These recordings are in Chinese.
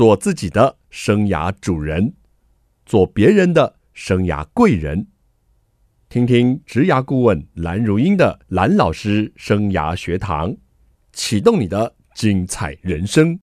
做自己的生涯主人，做别人的生涯贵人。听听职涯顾问蓝如英的蓝老师生涯学堂，启动你的精彩人生。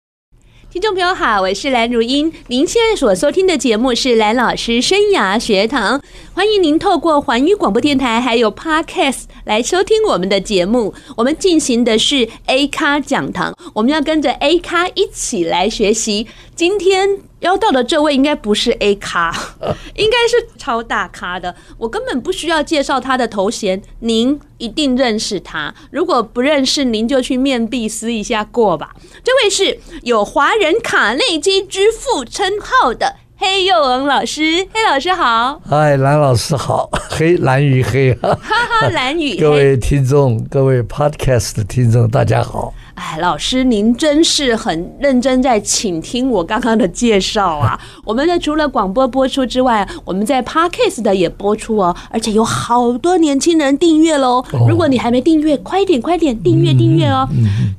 听众朋友好，我是蓝如英。您现在所收听的节目是蓝老师生涯学堂，欢迎您透过环宇广播电台还有 Podcast 来收听我们的节目。我们进行的是 A 咖讲堂，我们要跟着 A 咖一起来学习。今天邀到的这位应该不是 A 咖，应该是超大咖的。我根本不需要介绍他的头衔，您一定认识他。如果不认识，您就去面壁思一下过吧。这位是有“华人卡内基之父”称号的黑幼文老师。黑老师好，嗨，蓝老师好，黑蓝与黑，哈哈，蓝与 黑。各位听众，各位 Podcast 的听众，大家好。哎，老师，您真是很认真在倾听我刚刚的介绍啊！我们的除了广播播出之外，我们在 Podcast 的也播出哦，而且有好多年轻人订阅喽。如果你还没订阅，快点快点订阅订阅哦！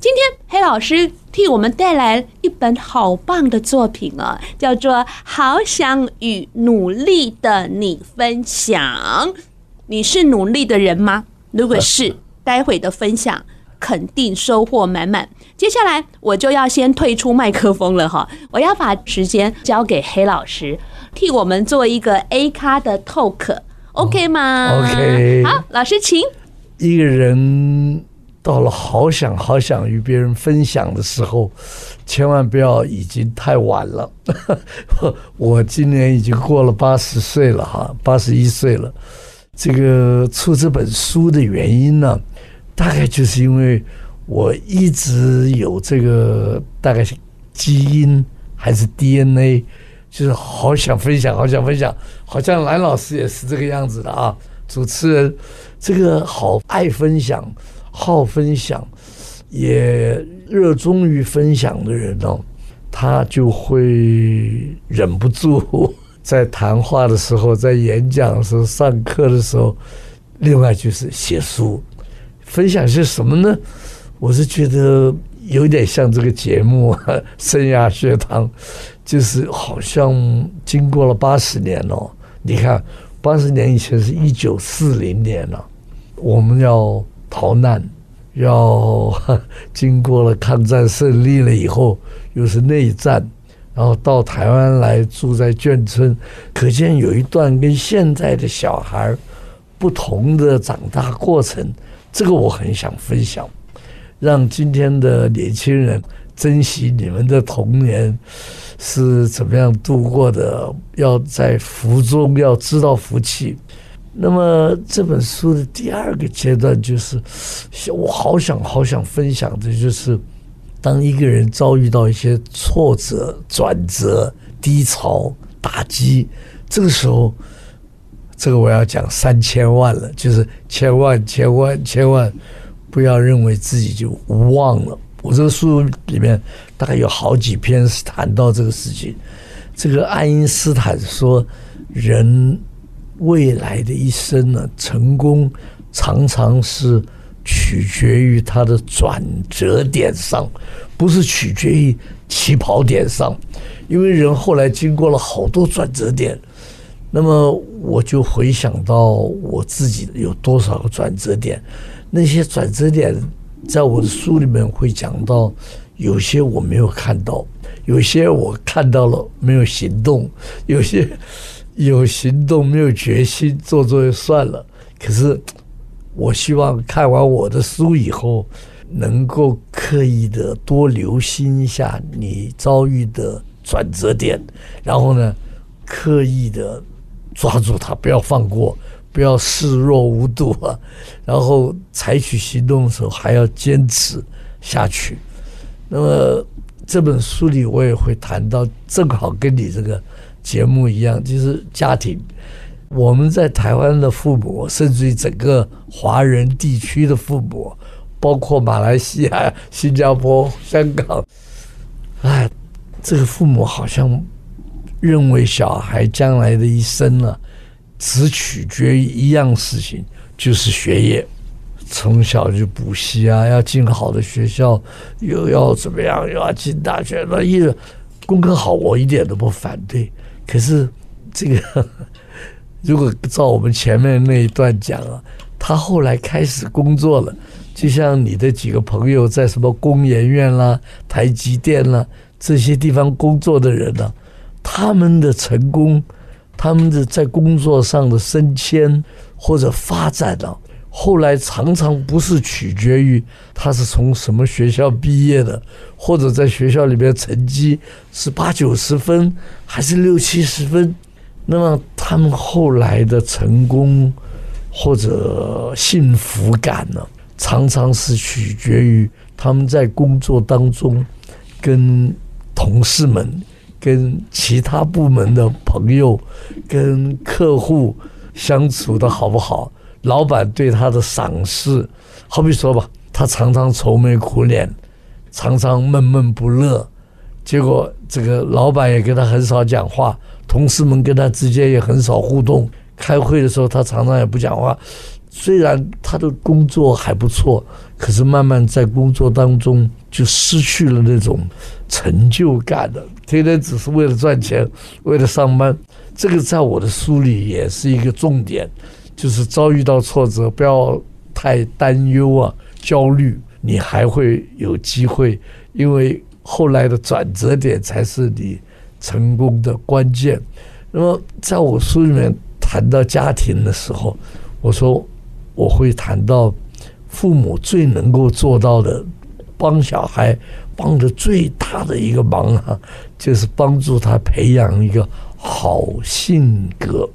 今天黑老师替我们带来一本好棒的作品啊，叫做《好想与努力的你分享》。你是努力的人吗？如果是，待会的分享。肯定收获满满。接下来我就要先退出麦克风了哈，我要把时间交给黑老师，替我们做一个 A 咖的 talk，OK 吗？OK。好，老师请。一个人到了好想好想与别人分享的时候，千万不要已经太晚了。我今年已经过了八十岁了哈，八十一岁了。这个出这本书的原因呢？大概就是因为我一直有这个大概是基因还是 DNA，就是好想分享，好想分享，好像蓝老师也是这个样子的啊。主持人这个好爱分享、好分享，也热衷于分享的人哦，他就会忍不住在谈话的时候、在演讲的时候、上课的时候，另外就是写书。分享些什么呢？我是觉得有点像这个节目《生涯学堂》，就是好像经过了八十年哦。你看，八十年以前是一九四零年了，我们要逃难，要经过了抗战胜利了以后，又是内战，然后到台湾来住在眷村，可见有一段跟现在的小孩不同的长大过程。这个我很想分享，让今天的年轻人珍惜你们的童年是怎么样度过的，要在福中要知道福气。那么这本书的第二个阶段就是，我好想好想分享的就是，当一个人遭遇到一些挫折、转折、低潮、打击，这个时候。这个我要讲三千万了，就是千万千万千万不要认为自己就无望了。我这个书里面大概有好几篇是谈到这个事情。这个爱因斯坦说，人未来的一生呢，成功常常是取决于他的转折点上，不是取决于起跑点上，因为人后来经过了好多转折点。那么我就回想到我自己有多少个转折点，那些转折点在我的书里面会讲到，有些我没有看到，有些我看到了没有行动，有些有行动没有决心，做做就算了。可是我希望看完我的书以后，能够刻意的多留心一下你遭遇的转折点，然后呢，刻意的。抓住他，不要放过，不要视若无睹啊！然后采取行动的时候还要坚持下去。那么这本书里我也会谈到，正好跟你这个节目一样，就是家庭。我们在台湾的父母，甚至于整个华人地区的父母，包括马来西亚、新加坡、香港，哎，这个父母好像。认为小孩将来的一生呢，只取决于一样事情，就是学业。从小就补习啊，要进好的学校，又要怎么样，又要进大学，那一功课好，我一点都不反对。可是这个，如果照我们前面那一段讲啊，他后来开始工作了，就像你的几个朋友在什么工研院啦、台积电啦这些地方工作的人呢、他们的成功，他们的在工作上的升迁或者发展呢、后来常常不是取决于他是从什么学校毕业的，或者在学校里边成绩是八九十分还是六七十分，那么他们后来的成功或者幸福感呢，常常是取决于他们在工作当中跟同事们、跟其他部门的朋友、跟客户相处的好不好。老板对他的赏识，好比说吧，他常常愁眉苦脸，常常闷闷不乐，结果这个老板也跟他很少讲话，同事们跟他之间也很少互动，开会的时候他常常也不讲话。虽然他的工作还不错，可是慢慢在工作当中就失去了那种成就感了，天天只是为了赚钱，为了上班。这个在我的书里也是一个重点。就是遭遇到挫折，不要太担忧啊，焦虑，你还会有机会，因为后来的转折点才是你成功的关键。那么，在我书里面谈到家庭的时候，我说我会谈到父母最能够做到的，帮小孩帮的最大的一个忙啊，就是帮助他培养一个好性格。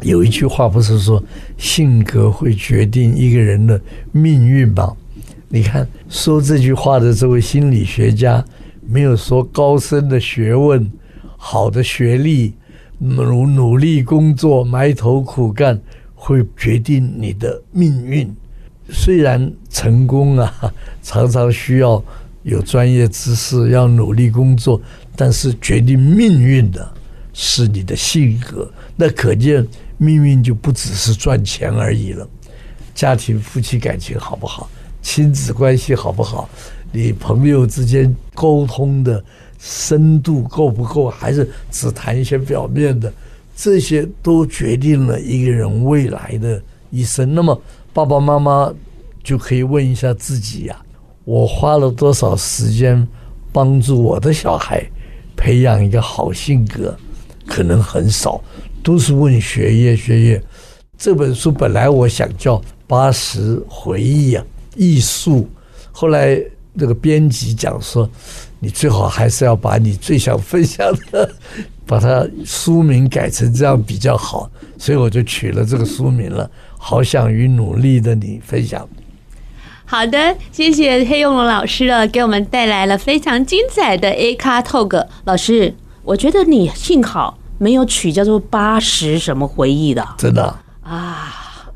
有一句话不是说性格会决定一个人的命运吗？你看说这句话的这位心理学家，没有说高深的学问、好的学历、努努力工作、埋头苦干会决定你的命运。虽然成功啊，常常需要有专业知识，要努力工作，但是决定命运的是你的性格。那可见。命运就不只是赚钱而已了，家庭夫妻感情好不好，亲子关系好不好，你朋友之间沟通的深度够不够，还是只谈一些表面的，这些都决定了一个人未来的一生。那么爸爸妈妈就可以问一下自己呀：我花了多少时间帮助我的小孩培养一个好性格？可能很少。都是问学业学业，这本书本来我想叫《八十回忆》啊，艺术。后来那个编辑讲说，你最好还是要把你最想分享的，把它书名改成这样比较好。所以我就取了这个书名了，好想与努力的你分享。好的，谢谢黑永龙老师了，给我们带来了非常精彩的 A 咖 Talk。老师，我觉得你幸好。没有取叫做八十什么回忆的，真的啊，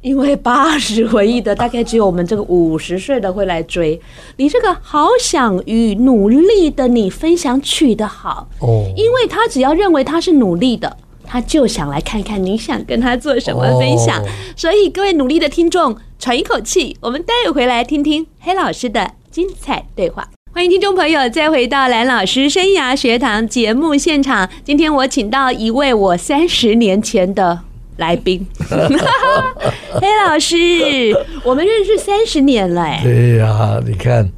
因为八十回忆的大概只有我们这个五十岁的会来追。你这个好想与努力的你分享取得好哦，因为他只要认为他是努力的，他就想来看看你想跟他做什么分享。所以各位努力的听众，喘一口气，我们待会回来听听黑老师的精彩对话。欢迎听众朋友再回到蓝老师生涯学堂节目现场。今天我请到一位我三十年前的来宾，黑老师，我们认识三十年了。对呀，你看，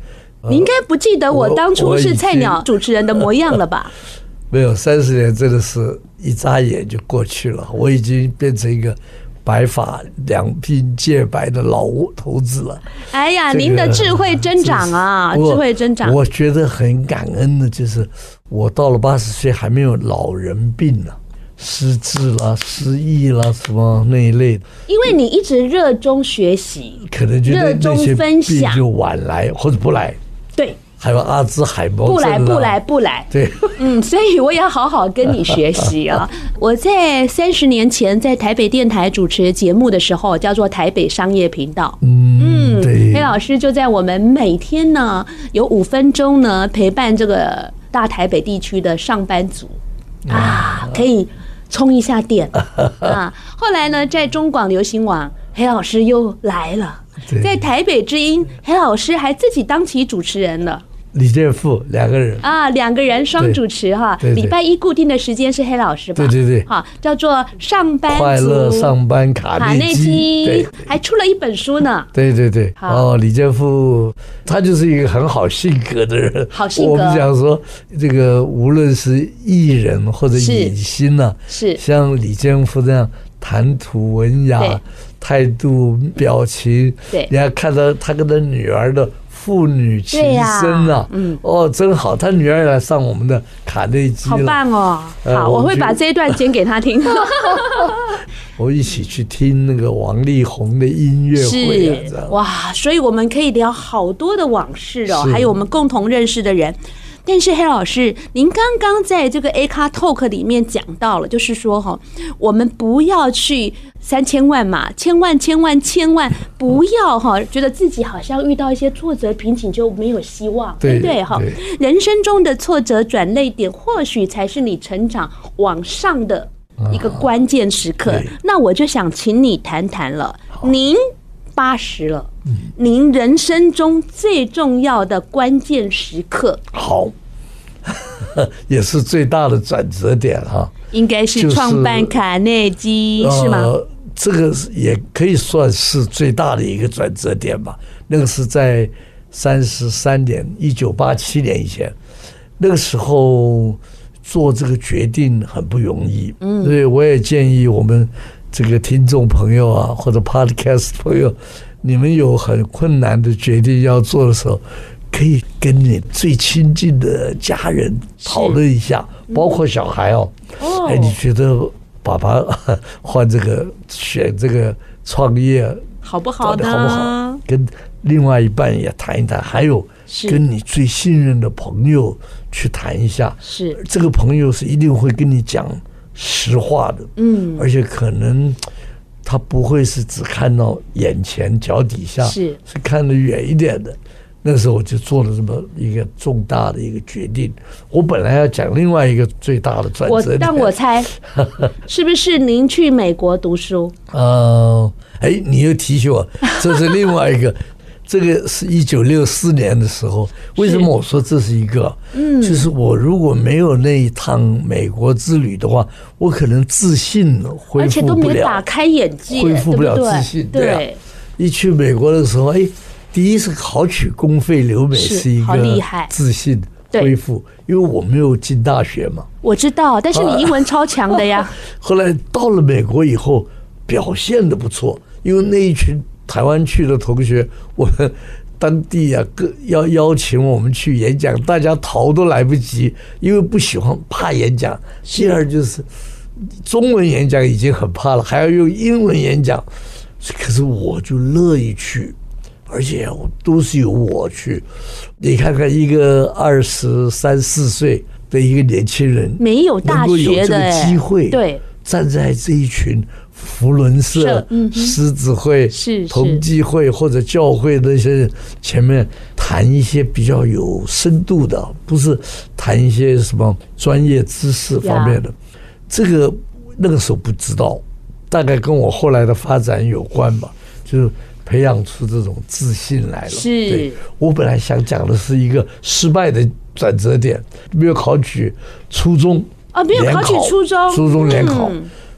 你应该不记得我当初是菜鸟主持人的模样了吧？没有，三十年真的是一眨眼就过去了。我已经变成一个。白发两鬓皆白的老头子了。哎呀，您的智慧 增长啊，智慧增长。我觉得很感恩的，就是我到了八十岁还没有老人病呢，失智啦、失忆啦什么那一类的。因为你一直热衷学习，可能就热衷分享，就晚来或者不来。对。还有阿兹海默，不来不来不来。对，嗯，所以我要好好跟你学习啊！我在三十年前在台北电台主持节目的时候，叫做台北商业频道。嗯，对。黑老师就在我们每天呢有五分钟呢陪伴这个大台北地区的上班族啊，可以充一下电 啊。后来呢，在中广流行网，黑老师又来了。在台北之音，黑老师还自己当起主持人了。李健富两个人。啊，两个人双主持哈。礼拜一固定的时间是黑老师吧？对对对，好，叫做上班快乐上班卡内基，对，还出了一本书呢。对对对，哦，李健富他就是一个很好性格的人，好性格。我们讲说，这个无论是艺人或者影星呐，是像李健富这样谈吐文雅、态度表情，对，你还看到他跟他女儿的。父女情深啊，嗯，哦，真好，他女儿来上我们的卡内基了，好棒哦！好，我会把这一段剪给他听。我一起去听那个王力宏的音乐会，是哇，所以我们可以聊好多的往事哦，还有我们共同认识的人。但是黑老师，您刚刚在这个 A 卡 Talk 里面讲到了，就是说哈，我们不要去三千万嘛，千万千万千万不要哈，觉得自己好像遇到一些挫折瓶颈就没有希望，对不对哈？人生中的挫折转泪点，或许才是你成长往上的一个关键时刻。那我就想请你谈谈了，您八十了，您人生中最重要的关键时刻，好。也是最大的转折点哈，应该是创办卡内基是吗？这个也可以算是最大的一个转折点吧。那个是在三十三年，一九八七年以前，那个时候做这个决定很不容易。嗯，所以我也建议我们这个听众朋友啊，或者 Podcast 朋友，你们有很困难的决定要做的时候。可以跟你最亲近的家人讨论一下，包括小孩哦。哎，你觉得爸爸 换这个选这个创业好不好呢？好不好？跟另外一半也谈一谈，还有跟你最信任的朋友去谈一下。是这个朋友是一定会跟你讲实话的。嗯，而且可能他不会是只看到眼前脚底下，是是看得远一点的。那时候我就做了这么一个重大的一个决定。我本来要讲另外一个最大的转折点，但我猜 是不是您去美国读书？呃，哎，你又提醒我，这是另外一个。这个是一九六四年的时候。为什么我说这是一个？嗯，就是我如果没有那一趟美国之旅的话，我可能自信恢复不了，而且都没打开眼界，恢复不了自信。对啊，一去美国的时候，哎。第一是考取公费留美是一个自信恢复，因为我没有进大学嘛。我知道，但是你英文超强的呀。后来到了美国以后，表现的不错，因为那一群台湾去的同学，我们当地啊，各要邀请我们去演讲，大家逃都来不及，因为不喜欢怕演讲。第二就是中文演讲已经很怕了，还要用英文演讲，可是我就乐意去。而且都是由我去，你看看一个二十三四岁的一个年轻人，没有大学的机会，对，站在这一群扶轮社、狮子会、同济会或者教会那些前面谈一些比较有深度的，不是谈一些什么专业知识方面的。这个那个时候不知道，大概跟我后来的发展有关吧，就是。培养出这种自信来了。是，对，我本来想讲的是一个失败的转折点，没有考取初中啊，没有考取初中，初中联考，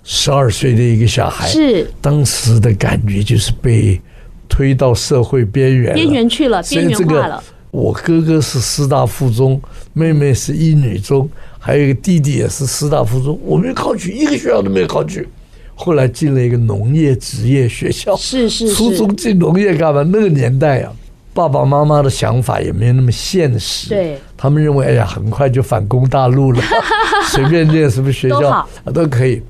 十二岁的一个小孩，是当时的感觉就是被推到社会边缘，边缘去了，边缘化了。我哥哥是师大附中，妹妹是一女中，还有一个弟弟也是师大附中，我没有考取，一个学校都没有考取。后来进了一个农业职业学校，是是是。初中进农业干嘛？那个年代啊，爸爸妈妈的想法也没有那么现实。对，他们认为，哎呀，很快就反攻大陆了，随便念什么学校啊都可以。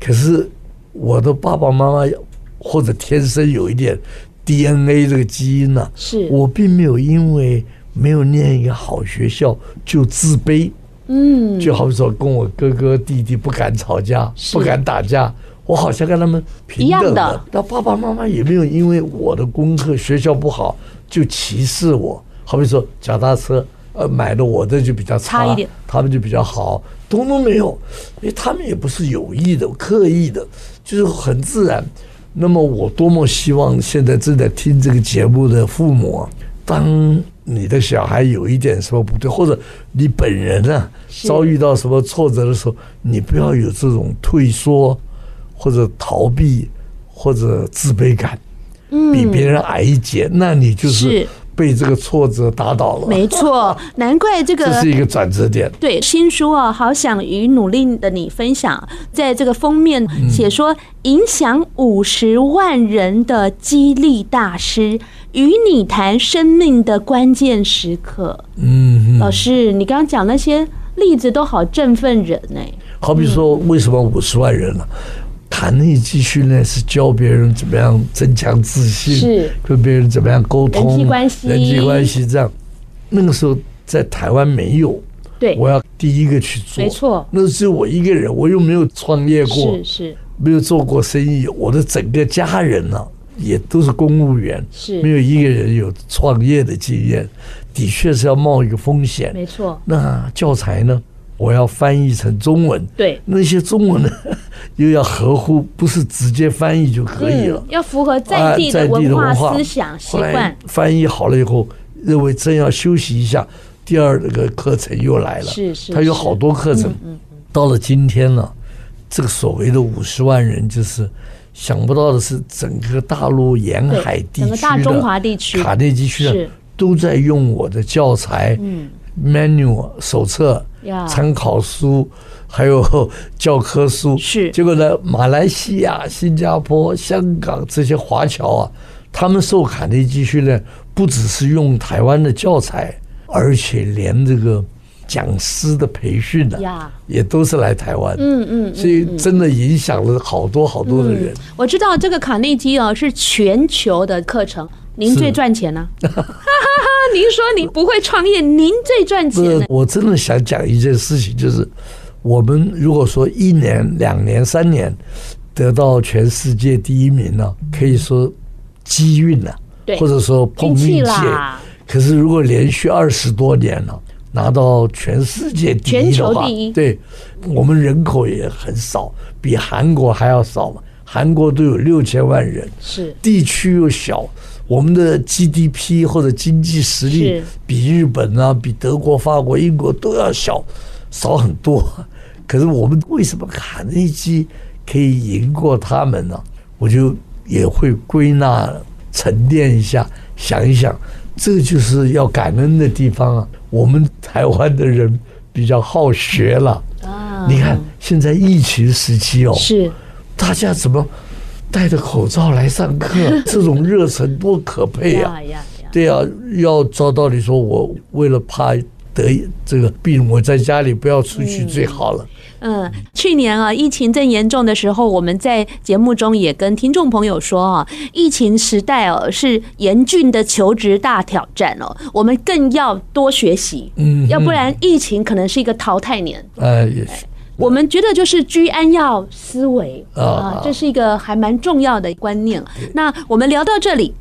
可是我的爸爸妈妈或者天生有一点 DNA 这个基因呢，是我并没有因为没有念一个好学校就自卑。嗯，就好比说跟我哥哥弟弟不敢吵架，不敢打架。我好像跟他们平等的，那爸爸妈妈也没有因为我的功课学校不好就歧视我。好比说脚踏车，呃，买的我的就比较差，差一点，他们就比较好，都都没有，因为他们也不是有意的、刻意的，就是很自然。那么我多么希望现在正在听这个节目的父母啊，当你的小孩有一点什么不对，或者你本人啊遭遇到什么挫折的时候，你不要有这种退缩或者逃避或者自卑感，嗯，比别人矮一截，那你就是。被这个挫折打倒了，没错，难怪这个这是一个转折点。对，新书啊，好想与努力的你分享，在这个封面写说，影响五十万人的激励大师，与你谈生命的关键时刻。嗯，老师，你刚刚讲那些例子都好振奋人呢。好比说，为什么五十万人呢？卡内基训练是教别人怎么样增强自信，是跟别人怎么样沟通，人际关系，人际关系这样。那个时候在台湾没有，对，我要第一个去做，没错。那是我一个人，我又没有创业过，是是，没有做过生意。我的整个家人呢，也都是公务员，是没有一个人有创业的经验，的确是要冒一个风险，没错。那教材呢？我要翻译成中文，对。那些中文呢，又要合乎，不是直接翻译就可以了，要符合在地的文化思想习惯。翻译好了以后，认为真要休息一下，第二个课程又来了，是是，他有好多课程。到了今天呢，这个所谓的五十万人，就是想不到的是，整个大陆沿海地区，整个大中华地区，卡内基区的都在用我的教材，嗯，manual 手册。参考书，还有教科书，是结果呢？马来西亚、新加坡、香港这些华侨啊，他们受卡内基训练，不只是用台湾的教材，而且连这个讲师的培训的、啊，也都是来台湾。嗯嗯，所以真的影响了好多好多的人。我知道这个卡内基哦，是全球的课程。您最赚钱呢？您说您不会创业，您最赚钱。我真的想讲一件事情，就是我们如果说一年、两年、三年得到全世界第一名呢，可以说机运了，或者说碰运气。可是如果连续二十多年了，拿到全世界第一的话，对，我们人口也很少，比韩国还要少嘛。韩国都有六千万人，是地区又小。我们的 GDP 或者经济实力比日本啊、比德国、法国、英国都要小，少很多。可是我们为什么卡内基可以赢过他们呢？我就也会归纳、沉淀一下，想一想，这就是要感恩的地方啊。我们台湾的人比较好学了啊。你看现在疫情时期哦，是大家怎么？戴着口罩来上课，这种热忱多可佩呀！对呀，要照道理说，我为了怕得这个病，我在家里不要出去最好了。嗯，去年啊，疫情正严重的时候，我们在节目中也跟听众朋友说啊，疫情时代哦，是严峻的求职大挑战哦，我们更要多学习，嗯，要不然疫情可能是一个淘汰年。哎，也是。我们觉得就是居安要思危啊，这是一个还蛮重要的观念。那我们聊到这里，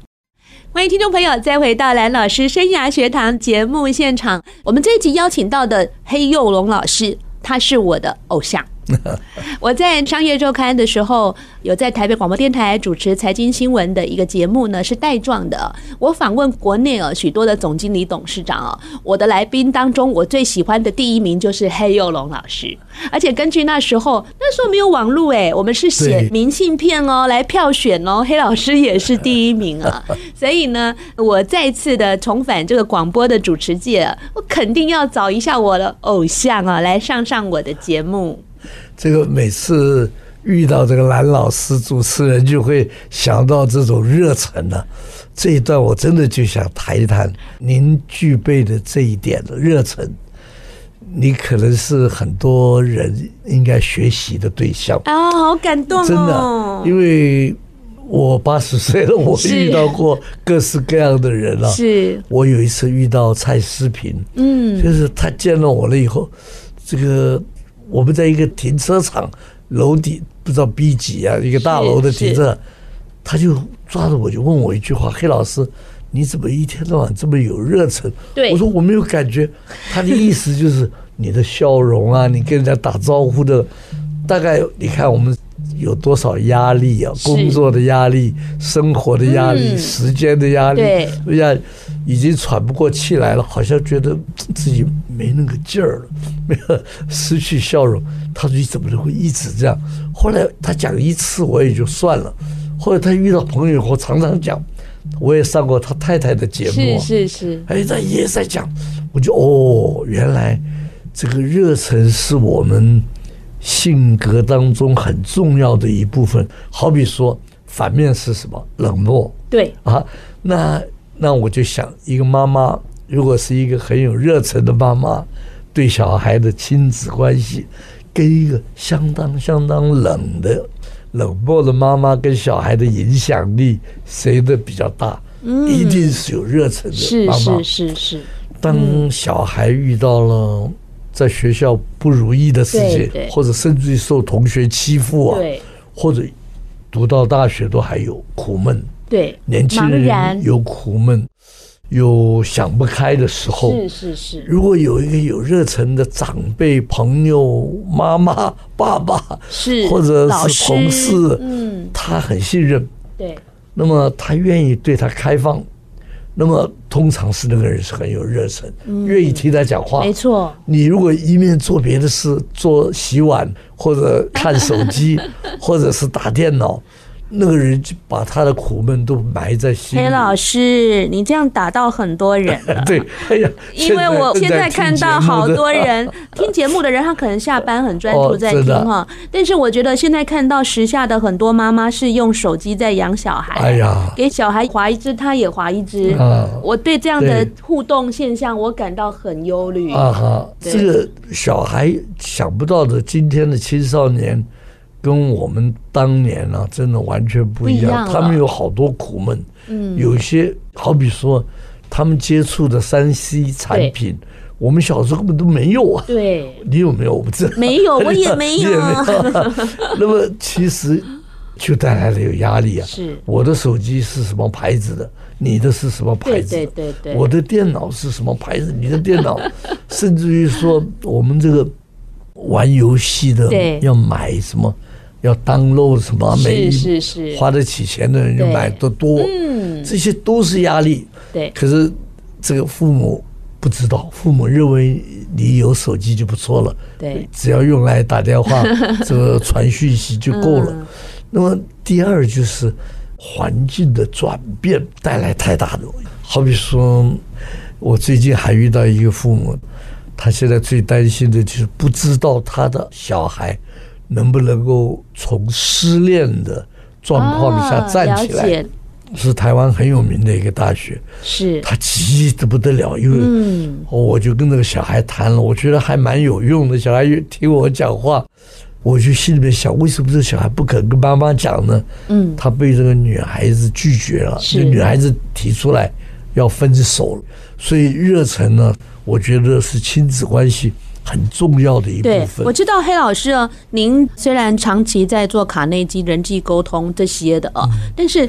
欢迎听众朋友再回到蓝老师生涯学堂节目现场。我们这一集邀请到的黑幼龙老师，他是我的偶像。我在商业周刊的时候，有在台北广播电台主持财经新闻的一个节目呢，是带状的。我访问国内啊许多的总经理、董事长啊，我的来宾当中，我最喜欢的第一名就是黑幼龙老师。而且根据那时候，那时候没有网络哎，我们是写明信片哦来票选哦，黑老师也是第一名啊。所以呢，我再次的重返这个广播的主持界，我肯定要找一下我的偶像啊，来上上我的节目。这个每次遇到这个蓝老师主持人，就会想到这种热忱呢。这一段我真的就想谈一谈您具备的这一点的热忱，你可能是很多人应该学习的对象啊！好感动哦，真的，因为我八十岁了，我遇到过各式各样的人了。是，我有一次遇到蔡思平，嗯，就是他见了我了以后，这个。我们在一个停车场楼底，不知道 B 几啊，一个大楼的停车，他就抓着我就问我一句话：“黑老师，你怎么一天到晚这么有热忱？”我说：“我没有感觉。”他的意思就是你的笑容啊，你跟人家打招呼的，大概你看我们有多少压力啊？工作的压力、生活的压力、嗯时间的压力，对哎呀，已经喘不过气来了，好像觉得自己没那个劲儿了，没有失去笑容。他说：“你怎么能会一直这样？”后来他讲一次我也就算了。后来他遇到朋友以后，常常讲，我也上过他太太的节目啊，是是是，哎，他也在讲，我就哦，原来这个热忱是我们性格当中很重要的一部分。好比说，反面是什么？冷漠对，啊。那那我就想，一个妈妈如果是一个很有热忱的妈妈，对小孩的亲子关系，跟一个相当相当冷的冷漠的妈妈跟小孩的影响力，谁的比较大？嗯一定是有热忱的妈妈。是是是，当小孩遇到了在学校不如意的事情或者甚至于受同学欺负啊，或者读到大学都还有苦闷，对，年轻人有苦闷，有想不开的时候。是是是，如果有一个有热忱的长辈、朋友、妈妈、爸爸，是或者是同事，嗯，他很信任，对，那么他愿意对他开放，那么通常是那个人是很有热忱，愿意听他讲话。嗯没错，你如果一面做别的事，做洗碗或者看手机，或者是打电脑，那个人就把他的苦闷都埋在心里。黑老师，你这样打到很多人了。对，哎呀，因为我现在看到好多人 听节目的人，他可能下班很专注在听哈。但是我觉得现在看到时下的很多妈妈是用手机在养小孩，哎呀，给小孩划一只，他也划一只。啊我对这样的互动现象，我感到很忧虑。啊哈，这个小孩想不到的，今天的青少年跟我们当年啊，真的完全不一样。他们有好多苦闷，嗯，有些好比说，他们接触的三 C 产品，我们小时候根本都没有啊。对，你有没有？我不知道。没有，我也没有。那么其实就带来了有压力啊。是我的手机是什么牌子的？你的是什么牌子的？对对对，我的电脑是什么牌子？你的电脑，甚至于说我们这个玩游戏的要买什么，要 download 什么，没是是是，花得起钱的人就买的多，嗯，这些都是压力。对，可是这个父母不知道，父母认为你有手机就不错了，对，只要用来打电话、这个传讯息就够了。嗯。那么第二就是环境的转变带来太大的，好比说，我最近还遇到一个父母，他现在最担心的就是不知道他的小孩能不能够从失恋的状况下站起来。啊是台湾很有名的一个大学，是，他急得不得了，因为嗯，我就跟那个小孩谈了，我觉得还蛮有用的。小孩听我讲话，我就心里面想，为什么这个小孩不肯跟妈妈讲呢？嗯，他被这个女孩子拒绝了，是这女孩子提出来要分手了，所以热忱呢，我觉得是亲子关系很重要的一部对，分我。知道黑老师啊，您虽然长期在做卡内基人际沟通这些的啊，但是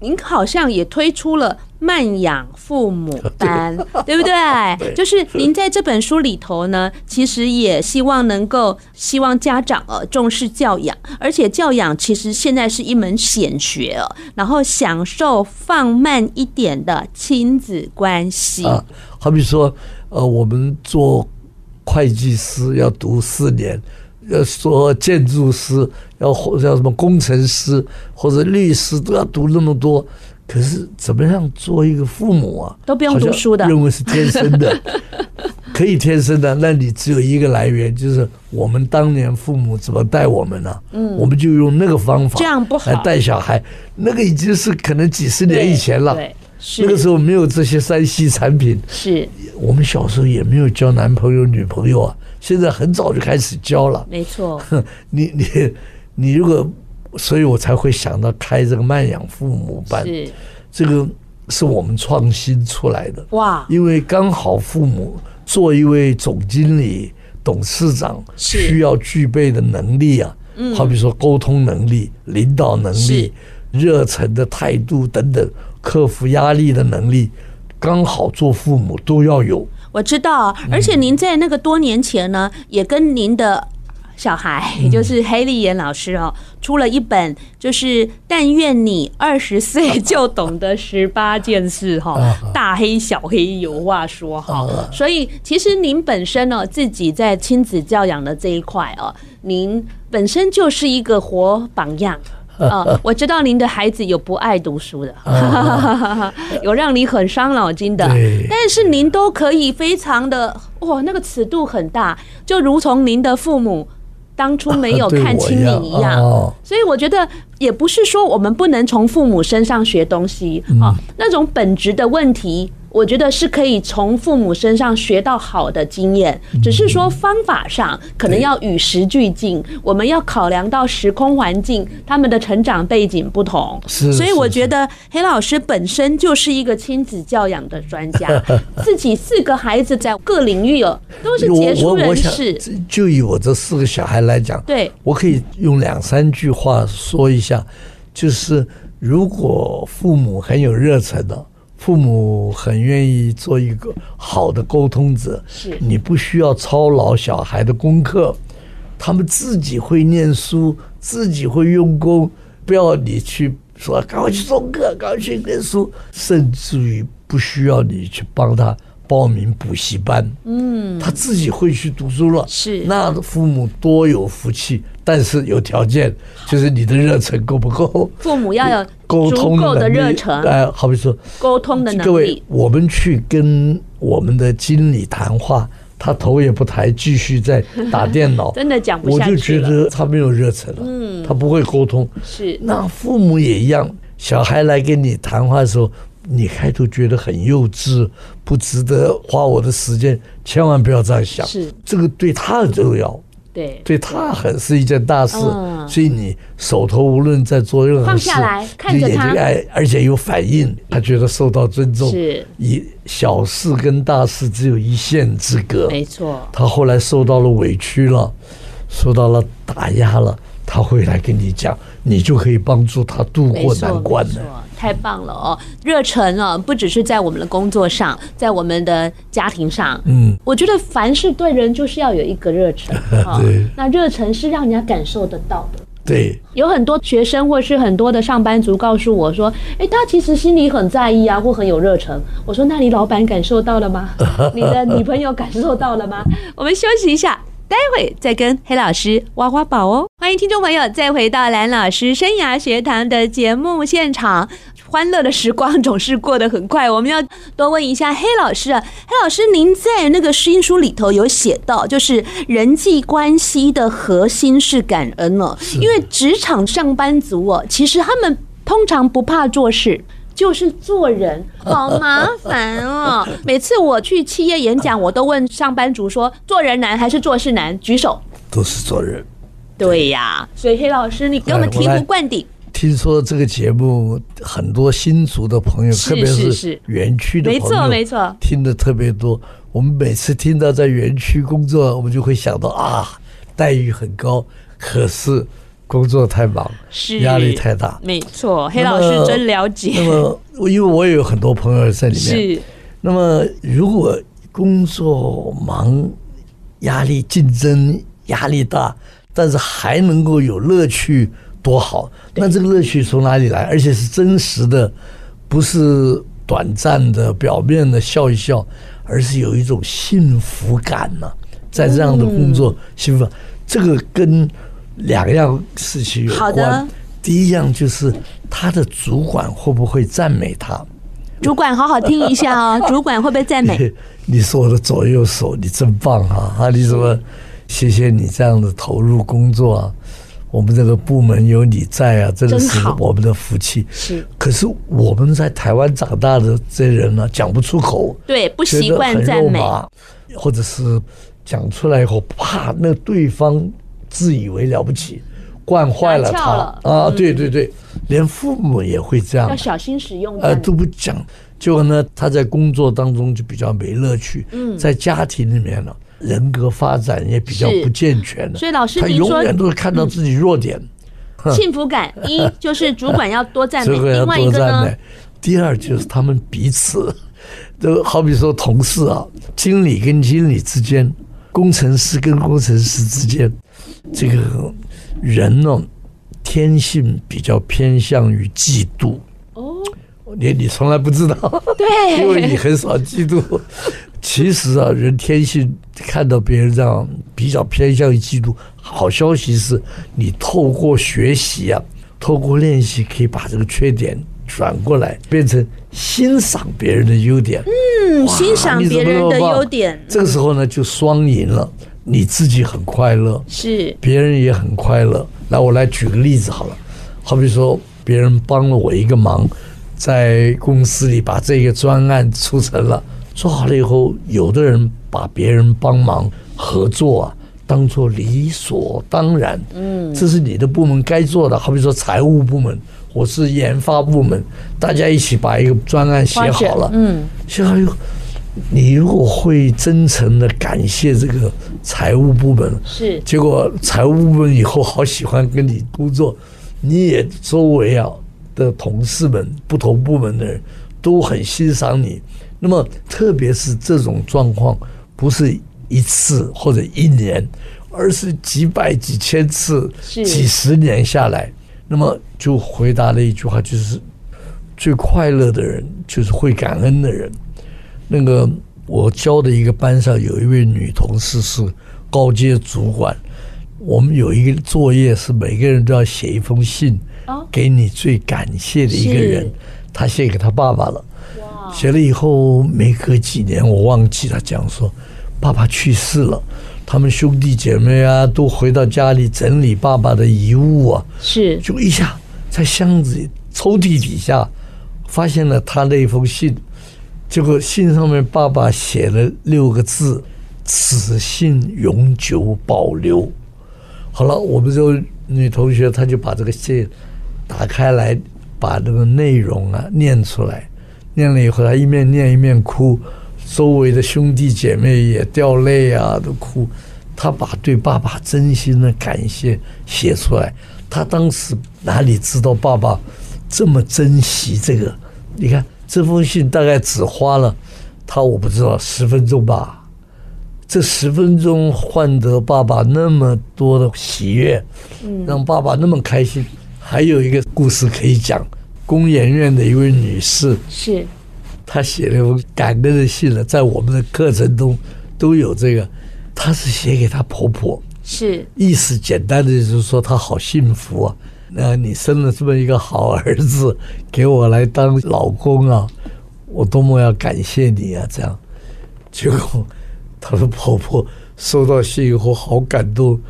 您好像也推出了慢养父母班，对不对？就是您在这本书里头呢，其实也希望能够希望家长呃重视教养，而且教养其实现在是一门显学哦，然后享受放慢一点的亲子关系。啊，好比说，呃，我们做会计师要读四年，要说建筑师要或叫什么工程师或者律师都要读那么多，可是怎么样做一个父母啊？都不用读书的认为是天生的，可以天生的，那你只有一个来源，就是我们当年父母怎么带我们呢、啊？嗯，我们就用那个方法，这样不好来带小孩，那个已经是可能几十年以前了。对，是那个时候没有这些三 C 产品，是。我们小时候也没有交男朋友女朋友啊，现在很早就开始交了。没错。你你你如果，所以我才会想到开这个慢养父母班，是。这个是我们创新出来的。哇，因为刚好父母做一位总经理、董事长需要具备的能力啊，嗯。好比说沟通能力、领导能力、热忱的态度等等，克服压力的能力，刚好做父母都要有。我知道，而且您在那个多年前呢，也跟您的小孩，也就是黑丽妍老师哦，出了一本，就是但愿你二十岁就懂得十八件事哈，大黑小黑有话说哈。所以其实您本身呢，自己在亲子教养的这一块哦，您本身就是一个活榜样。啊，我知道您的孩子有不爱读书的，有让你很伤脑筋的，但是您都可以非常的哇，那个尺度很大，就如同您的父母当初没有看清你一样。所以我觉得也不是说我们不能从父母身上学东西啊，那种本质的问题。我觉得是可以从父母身上学到好的经验，只是说方法上可能要与时俱进，我们要考量到时空环境，他们的成长背景不同，所以我觉得黑老师本身就是一个亲子教养的专家，自己四个孩子在各领域哦都是杰出人士。就以我这四个小孩来讲，对，我可以用两三句话说一下，就是如果父母很有热忱的。父母很愿意做一个好的沟通者，是。你不需要操劳小孩的功课，他们自己会念书，自己会用功，不要你去说赶快去做课，赶快去念书，甚至于不需要你去帮他报名补习班，嗯，他自己会去读书了，是那父母多有福气。但是有条件，就是你的热忱够不够？父母要有沟通的热忱。哎，好比说沟通的能力。各位，我们去跟我们的经理谈话，他头也不抬，继续在打电脑，真的讲不下去。我就觉得他没有热忱了，嗯，他不会沟通。是。那父母也一样，小孩来跟你谈话的时候，你开头觉得很幼稚，不值得花我的时间，千万不要这样想。是。这个对他很重要。对，对他很是一件大事，所以你手头无论在做任何事，放下来看着他，而且有反应，他觉得受到尊重。是，以小事跟大事只有一线之隔。没错，他后来受到了委屈了，受到了打压了，他会来跟你讲，你就可以帮助他度过难关了。太棒了哦！热忱啊，不只是在我们的工作上，在我们的家庭上。嗯，我觉得凡事对人就是要有一个热忱。对，那热忱是让人家感受得到的。对，有很多学生或是很多的上班族告诉我说：“哎，他其实心里很在意啊，或很有热忱。”我说：“那你老板感受到了吗？你的女朋友感受到了吗？” 我们休息一下。待会再跟黑老师挖挖宝哦！欢迎听众朋友再回到蓝老师生涯学堂的节目现场。欢乐的时光总是过得很快，我们要多问一下黑老师啊，黑老师，您在那个新书里头有写到，就是人际关系的核心是感恩哦，因为职场上班族哦，其实他们通常不怕做事。就是做人 好麻烦哦！每次我去企业演讲，我都问上班族说：做人难还是做事难？举手。都是做人。对呀，所以黑老师，你给我们醍醐灌顶。听说这个节目很多新族的朋友，特别是园区的朋友，没错没错，听得特别多。我们每次听到在园区工作，我们就会想到啊，待遇很高，可是。工作太忙，是压力太大，没错。黑老师真了解。那么，因为我也有很多朋友在里面。是。那么，如果工作忙、压力、竞争压力大，但是还能够有乐趣，多好！那这个乐趣从哪里来？而且是真实的，不是短暂的、表面的笑一笑，而是有一种幸福感呢、啊。在这样的工作，嗯、幸福，这个跟。两样事情有关。第一样就是他的主管会不会赞美他？主管好好听一下哦，主管会不会赞美？你是我的左右手，你真棒啊！啊，你怎么？谢谢你这样的投入工作啊！我们这个部门有你在啊，真的是我们的福气。是。可是我们在台湾长大的这人呢，讲不出口。对，不习惯赞美，或者是讲出来以后，怕那对方。自以为了不起，惯坏了他了啊！对对对，连父母也会这样，要小心使用。呃，都不讲，结果呢，他在工作当中就比较没乐趣。嗯，在家庭里面呢，人格发展也比较不健全的。所以老师，他永远都是看到自己弱点。幸福感一 就是主管要多赞美，另外一个呢，第二就是他们彼此，都好比说同事啊，经理跟经理之间，工程师跟工程师之间。这个人呢，天性比较偏向于嫉妒。哦，你你从来不知道，对，因为你很少嫉妒。其实啊，人天性看到别人这样比较偏向于嫉妒。好消息是，你透过学习啊，透过练习，可以把这个缺点转过来，变成欣赏别人的优点。嗯，欣赏别人的优点，这个时候呢，就双赢了。你自己很快乐，是别人也很快乐。来，我来举个例子好了，好比说别人帮了我一个忙，在公司里把这个专案促成了，做好了以后，有的人把别人帮忙合作啊，当做理所当然，嗯，这是你的部门该做的。好比说财务部门，我是研发部门，大家一起把一个专案写好了，嗯，写好以后。你如果会真诚的感谢这个财务部门，是结果财务部门以后好喜欢跟你工作，你也周围啊的同事们，不同部门的人都很欣赏你。那么特别是这种状况，不是一次或者一年，而是几百几千次、几十年下来，那么就回答了一句话，就是最快乐的人就是会感恩的人。那个我教的一个班上有一位女同事是高阶主管，我们有一个作业是每个人都要写一封信，给你最感谢的一个人。她写给她爸爸了，写了以后没隔几年，我忘记他讲说爸爸去世了，他们兄弟姐妹啊都回到家里整理爸爸的遗物啊，是。就一下在箱子抽屉底下发现了他那封信。结果信上面爸爸写了六个字：“此信永久保留。”好了，我们这位女同学她就把这个信打开来，把这个内容啊念出来。念了以后，她一面念一面哭，周围的兄弟姐妹也掉泪啊，都哭。她把对爸爸真心的感谢写出来。她当时哪里知道爸爸这么珍惜这个？你看。这封信大概只花了他我不知道十分钟吧，这十分钟换得爸爸那么多的喜悦，让爸爸那么开心。还有一个故事可以讲，工研院的一位女士。是，她写了一封感恩的信了，在我们的课程中都有这个，她是写给她婆婆，是。意思简单的就是说她好幸福啊。那你生了这么一个好儿子，给我来当老公啊，我多么要感谢你啊！这样，结果她的婆婆收到信以后好感动，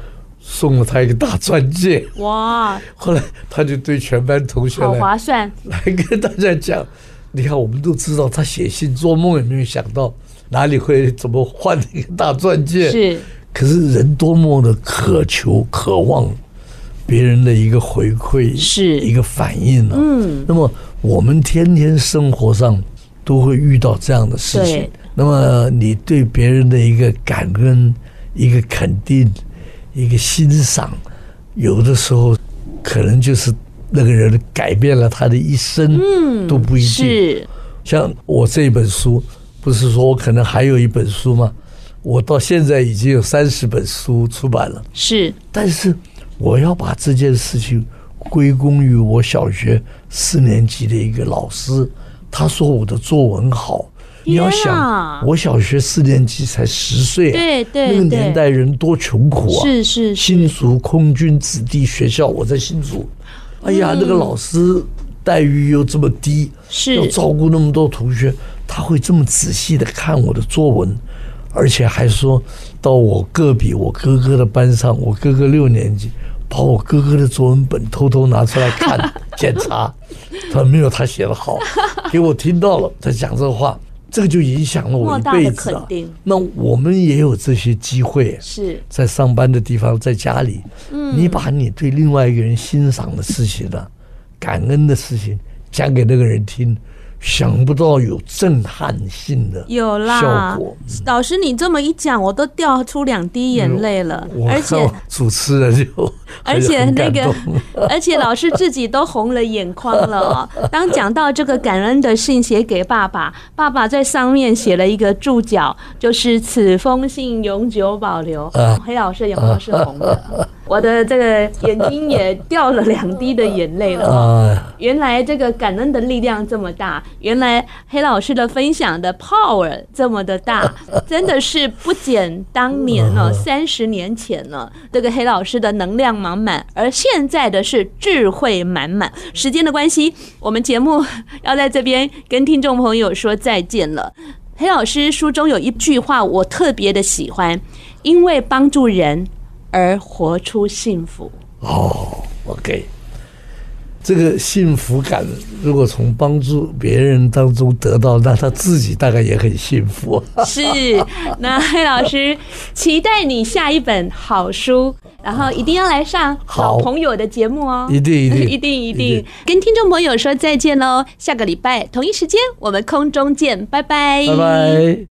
送了她一个大钻戒。哇！后来她就对全班同学来好划算，来跟大家讲，你看我们都知道，她写信做梦也没有想到哪里会怎么换一个大钻戒。是，可是人多么的渴求、渴望。别人的一个回馈是一个反应呢。嗯，那么我们天天生活上都会遇到这样的事情。那么你对别人的一个感恩、一个肯定、一个欣赏，有的时候可能就是那个人改变了他的一生。嗯，都不一定。是像我这本书，不是说我可能还有一本书吗？我到现在已经有三十本书出版了。是，但是。我要把这件事情归功于我小学四年级的一个老师，他说我的作文好。你要想，我小学四年级才十岁，对对，那个年代人多穷苦啊！是是，新竹空军子弟学校，我在新竹。哎呀，那个老师待遇又这么低，是要照顾那么多同学，他会这么仔细的看我的作文，而且还说到我个比我哥哥的班上，我哥哥六年级。把我哥哥的作文本偷偷拿出来看 检查，他没有他写的好，给我听到了他讲这话，这个就影响了我一辈子啊。那我们也有这些机会，是在上班的地方，在家里，你把你对另外一个人欣赏的事情呢，感恩的事情讲给那个人听。想不到有震撼性的有啦效果，老师你这么一讲，我都掉出两滴眼泪了。而且 主持人就而且那个，而且老师自己都红了眼眶了。当讲到这个感恩的信写给爸爸，爸爸在上面写了一个注脚，就是此封信永久保留。黑老师眼眶是红的。我的这个眼睛也掉了两滴的眼泪了。啊，原来这个感恩的力量这么大，原来黑老师的分享的 power 这么的大，真的是不减当年了，三十年前了，这个黑老师的能量满满，而现在的是智慧满满。时间的关系，我们节目要在这边跟听众朋友说再见了。黑老师书中有一句话，我特别的喜欢，因为帮助人而活出幸福。哦，OK，这个幸福感如果从帮助别人当中得到，那他自己大概也很幸福。是，那黑老师期待你下一本好书，然后一定要来上好朋友的节目哦，一定一定 一定一定，跟听众朋友说再见喽，下个礼拜同一时间我们空中见，拜拜，拜拜。